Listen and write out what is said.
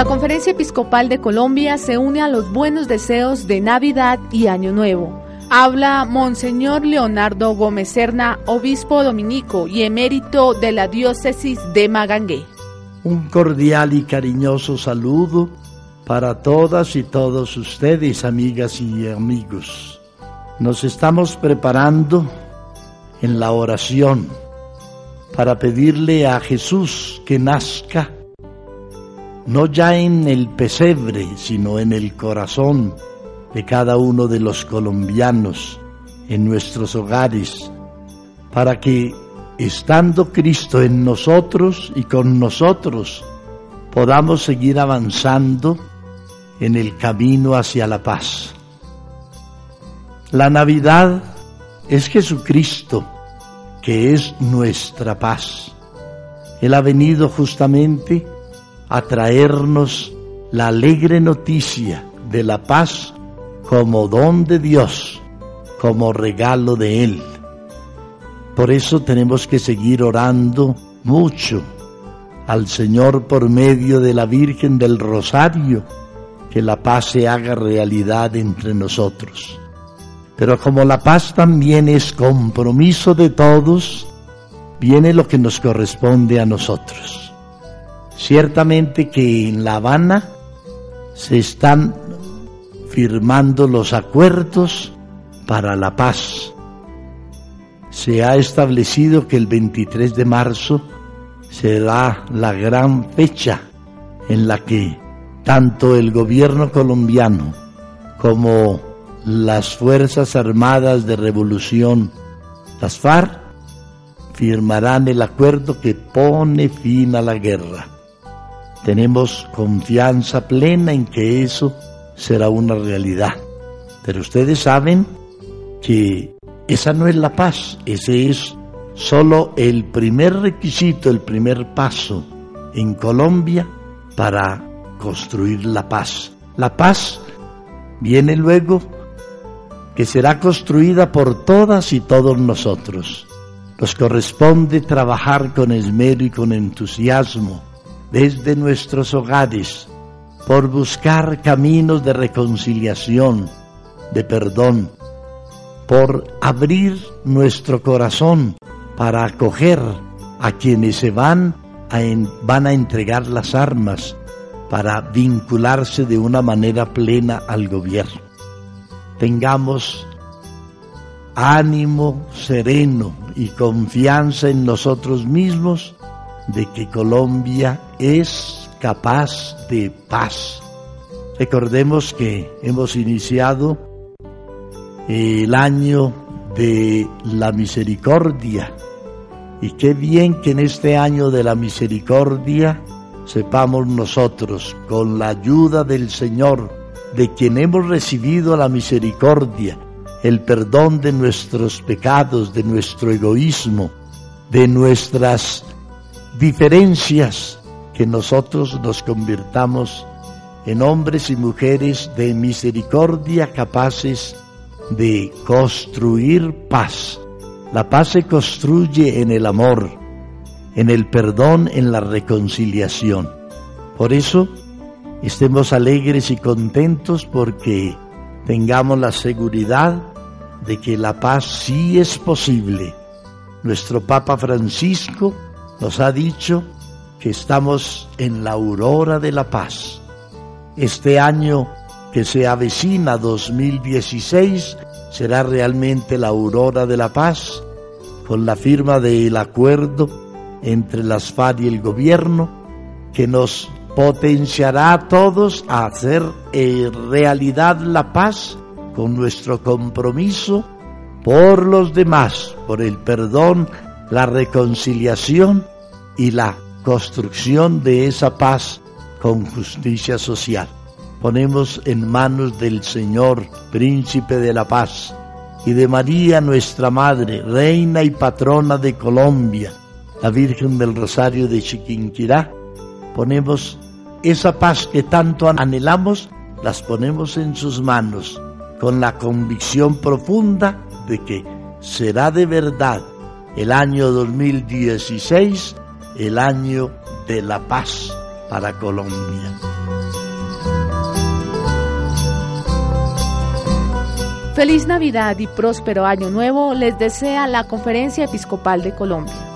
La Conferencia Episcopal de Colombia se une a los buenos deseos de Navidad y Año Nuevo. Habla Monseñor Leonardo Gómez Serna, obispo dominico y emérito de la diócesis de Magangué. Un cordial y cariñoso saludo para todas y todos ustedes, amigas y amigos. Nos estamos preparando en la oración para pedirle a Jesús que nazca, no ya en el pesebre, sino en el corazón de cada uno de los colombianos, en nuestros hogares, para que, estando Cristo en nosotros y con nosotros, podamos seguir avanzando en el camino hacia la paz. La Navidad es Jesucristo, que es nuestra paz. Él ha venido justamente a traernos la alegre noticia de la paz como don de Dios, como regalo de Él. Por eso tenemos que seguir orando mucho al Señor por medio de la Virgen del Rosario, que la paz se haga realidad entre nosotros. Pero como la paz también es compromiso de todos, viene lo que nos corresponde a nosotros. Ciertamente que en La Habana se están firmando los acuerdos para la paz. Se ha establecido que el 23 de marzo será la gran fecha en la que tanto el gobierno colombiano como las Fuerzas Armadas de Revolución, las FARC, firmarán el acuerdo que pone fin a la guerra. Tenemos confianza plena en que eso será una realidad. Pero ustedes saben que esa no es la paz, ese es solo el primer requisito, el primer paso en Colombia para construir la paz. La paz viene luego que será construida por todas y todos nosotros. Nos corresponde trabajar con esmero y con entusiasmo desde nuestros hogares por buscar caminos de reconciliación, de perdón, por abrir nuestro corazón para acoger a quienes se van a, van a entregar las armas para vincularse de una manera plena al gobierno. Tengamos ánimo sereno y confianza en nosotros mismos de que Colombia es capaz de paz. Recordemos que hemos iniciado el año de la misericordia y qué bien que en este año de la misericordia sepamos nosotros, con la ayuda del Señor, de quien hemos recibido la misericordia, el perdón de nuestros pecados, de nuestro egoísmo, de nuestras diferencias, que nosotros nos convirtamos en hombres y mujeres de misericordia capaces de construir paz. La paz se construye en el amor, en el perdón, en la reconciliación. Por eso, estemos alegres y contentos porque tengamos la seguridad de que la paz sí es posible. Nuestro Papa Francisco nos ha dicho que estamos en la aurora de la paz. Este año que se avecina 2016 será realmente la aurora de la paz con la firma del acuerdo entre las FARC y el gobierno que nos potenciará a todos a hacer eh, realidad la paz con nuestro compromiso por los demás, por el perdón, la reconciliación y la construcción de esa paz con justicia social. Ponemos en manos del Señor, príncipe de la paz, y de María nuestra Madre, reina y patrona de Colombia, la Virgen del Rosario de Chiquinquirá, ponemos esa paz que tanto anhelamos, las ponemos en sus manos con la convicción profunda de que será de verdad el año 2016 el año de la paz para Colombia. Feliz Navidad y próspero Año Nuevo les desea la Conferencia Episcopal de Colombia.